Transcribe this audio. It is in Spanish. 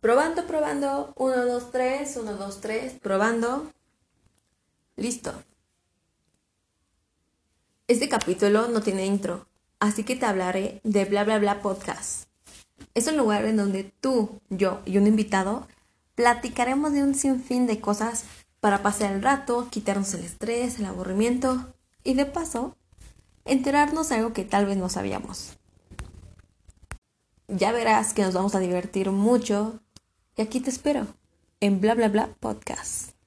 Probando, probando. 1, 2, 3, 1, 2, 3. Probando. Listo. Este capítulo no tiene intro, así que te hablaré de bla bla bla podcast. Es un lugar en donde tú, yo y un invitado platicaremos de un sinfín de cosas para pasar el rato, quitarnos el estrés, el aburrimiento y de paso enterarnos de algo que tal vez no sabíamos. Ya verás que nos vamos a divertir mucho y aquí te espero en bla bla bla podcast.